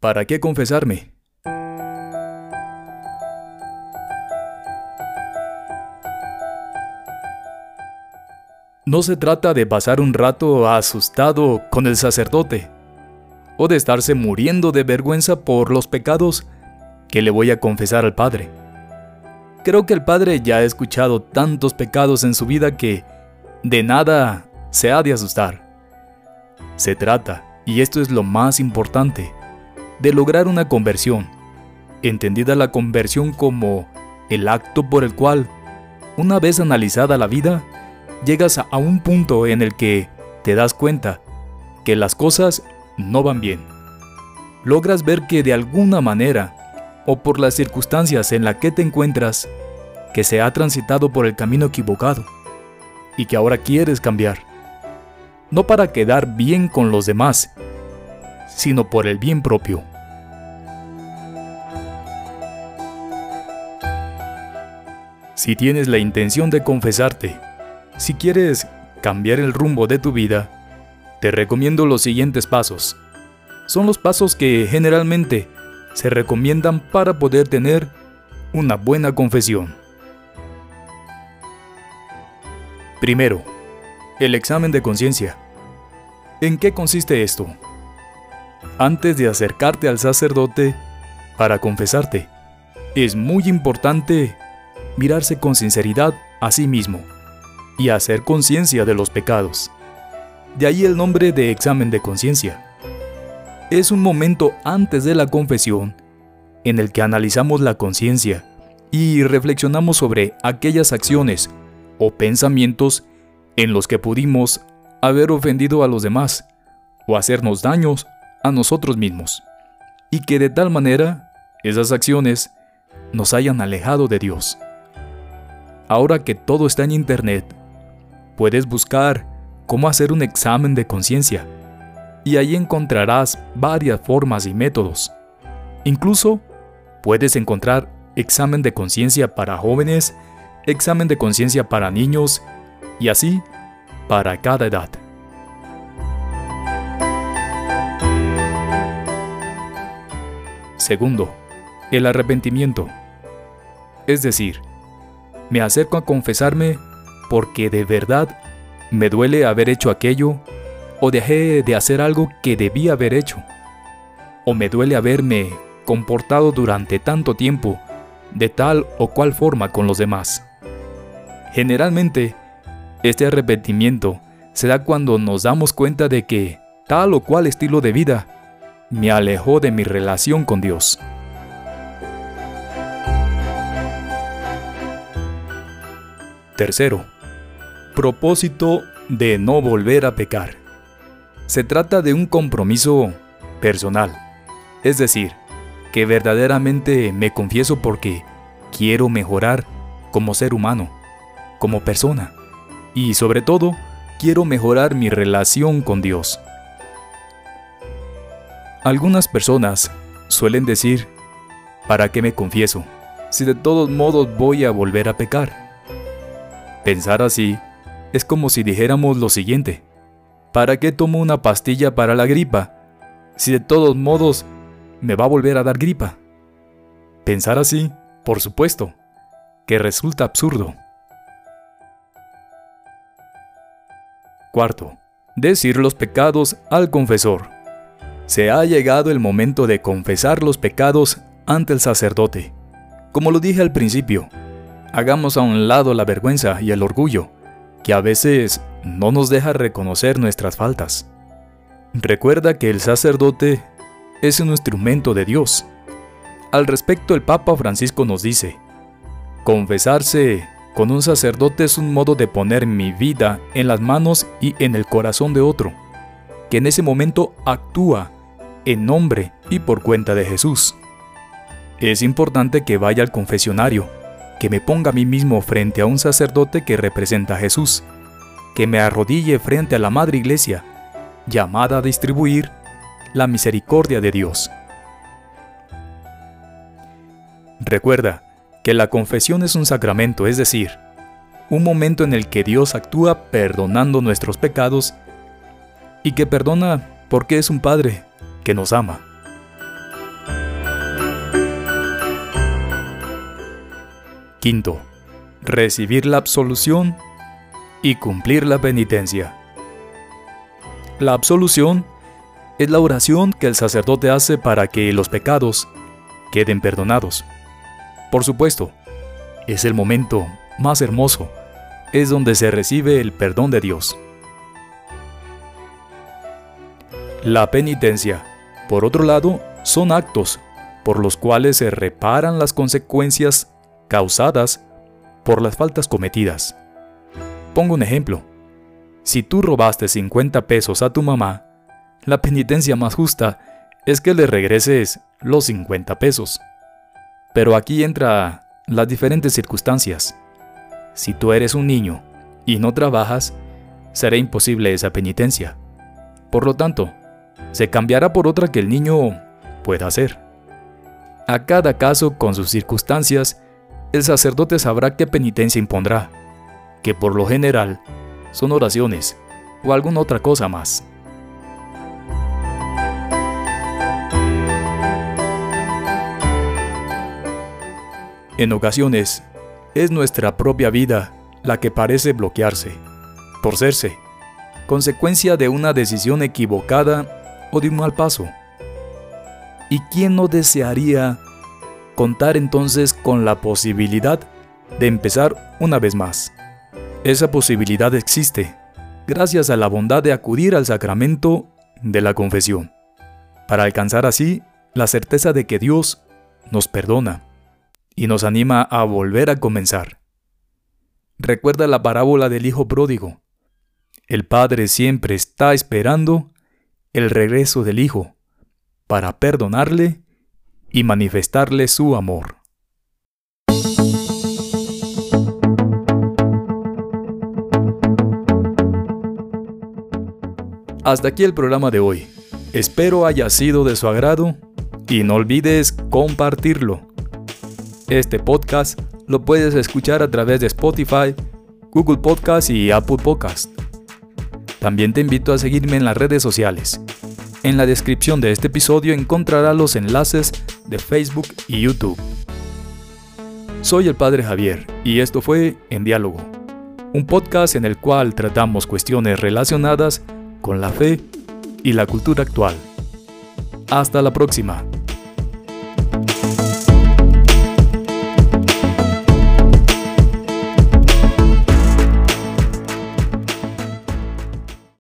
¿Para qué confesarme? No se trata de pasar un rato asustado con el sacerdote, o de estarse muriendo de vergüenza por los pecados que le voy a confesar al Padre. Creo que el Padre ya ha escuchado tantos pecados en su vida que de nada se ha de asustar. Se trata, y esto es lo más importante, de lograr una conversión, entendida la conversión como el acto por el cual, una vez analizada la vida, llegas a un punto en el que te das cuenta que las cosas no van bien. Logras ver que de alguna manera, o por las circunstancias en las que te encuentras, que se ha transitado por el camino equivocado y que ahora quieres cambiar. No para quedar bien con los demás, sino por el bien propio. Si tienes la intención de confesarte, si quieres cambiar el rumbo de tu vida, te recomiendo los siguientes pasos. Son los pasos que generalmente se recomiendan para poder tener una buena confesión. Primero, el examen de conciencia. ¿En qué consiste esto? Antes de acercarte al sacerdote para confesarte, es muy importante mirarse con sinceridad a sí mismo y hacer conciencia de los pecados. De ahí el nombre de examen de conciencia. Es un momento antes de la confesión en el que analizamos la conciencia y reflexionamos sobre aquellas acciones o pensamientos en los que pudimos haber ofendido a los demás o hacernos daños a nosotros mismos, y que de tal manera esas acciones nos hayan alejado de Dios. Ahora que todo está en Internet, puedes buscar cómo hacer un examen de conciencia, y ahí encontrarás varias formas y métodos. Incluso puedes encontrar examen de conciencia para jóvenes examen de conciencia para niños y así para cada edad. Segundo, el arrepentimiento. Es decir, me acerco a confesarme porque de verdad me duele haber hecho aquello o dejé de hacer algo que debía haber hecho. O me duele haberme comportado durante tanto tiempo de tal o cual forma con los demás. Generalmente, este arrepentimiento se da cuando nos damos cuenta de que tal o cual estilo de vida me alejó de mi relación con Dios. Tercero, propósito de no volver a pecar. Se trata de un compromiso personal, es decir, que verdaderamente me confieso porque quiero mejorar como ser humano como persona y sobre todo quiero mejorar mi relación con Dios. Algunas personas suelen decir, ¿para qué me confieso si de todos modos voy a volver a pecar? Pensar así es como si dijéramos lo siguiente, ¿para qué tomo una pastilla para la gripa si de todos modos me va a volver a dar gripa? Pensar así, por supuesto, que resulta absurdo. Cuarto, decir los pecados al confesor. Se ha llegado el momento de confesar los pecados ante el sacerdote. Como lo dije al principio, hagamos a un lado la vergüenza y el orgullo, que a veces no nos deja reconocer nuestras faltas. Recuerda que el sacerdote es un instrumento de Dios. Al respecto, el Papa Francisco nos dice, confesarse con un sacerdote es un modo de poner mi vida en las manos y en el corazón de otro, que en ese momento actúa en nombre y por cuenta de Jesús. Es importante que vaya al confesionario, que me ponga a mí mismo frente a un sacerdote que representa a Jesús, que me arrodille frente a la Madre Iglesia, llamada a distribuir la misericordia de Dios. Recuerda, que la confesión es un sacramento, es decir, un momento en el que Dios actúa perdonando nuestros pecados y que perdona porque es un Padre que nos ama. Quinto, recibir la absolución y cumplir la penitencia. La absolución es la oración que el sacerdote hace para que los pecados queden perdonados. Por supuesto, es el momento más hermoso, es donde se recibe el perdón de Dios. La penitencia, por otro lado, son actos por los cuales se reparan las consecuencias causadas por las faltas cometidas. Pongo un ejemplo. Si tú robaste 50 pesos a tu mamá, la penitencia más justa es que le regreses los 50 pesos. Pero aquí entra las diferentes circunstancias. Si tú eres un niño y no trabajas, será imposible esa penitencia. Por lo tanto, se cambiará por otra que el niño pueda hacer. A cada caso con sus circunstancias, el sacerdote sabrá qué penitencia impondrá, que por lo general son oraciones o alguna otra cosa más. En ocasiones, es nuestra propia vida la que parece bloquearse, torcerse, consecuencia de una decisión equivocada o de un mal paso. ¿Y quién no desearía contar entonces con la posibilidad de empezar una vez más? Esa posibilidad existe gracias a la bondad de acudir al sacramento de la confesión, para alcanzar así la certeza de que Dios nos perdona y nos anima a volver a comenzar. Recuerda la parábola del Hijo Pródigo. El Padre siempre está esperando el regreso del Hijo para perdonarle y manifestarle su amor. Hasta aquí el programa de hoy. Espero haya sido de su agrado y no olvides compartirlo. Este podcast lo puedes escuchar a través de Spotify, Google Podcast y Apple Podcast. También te invito a seguirme en las redes sociales. En la descripción de este episodio encontrarás los enlaces de Facebook y YouTube. Soy el Padre Javier y esto fue En Diálogo, un podcast en el cual tratamos cuestiones relacionadas con la fe y la cultura actual. Hasta la próxima.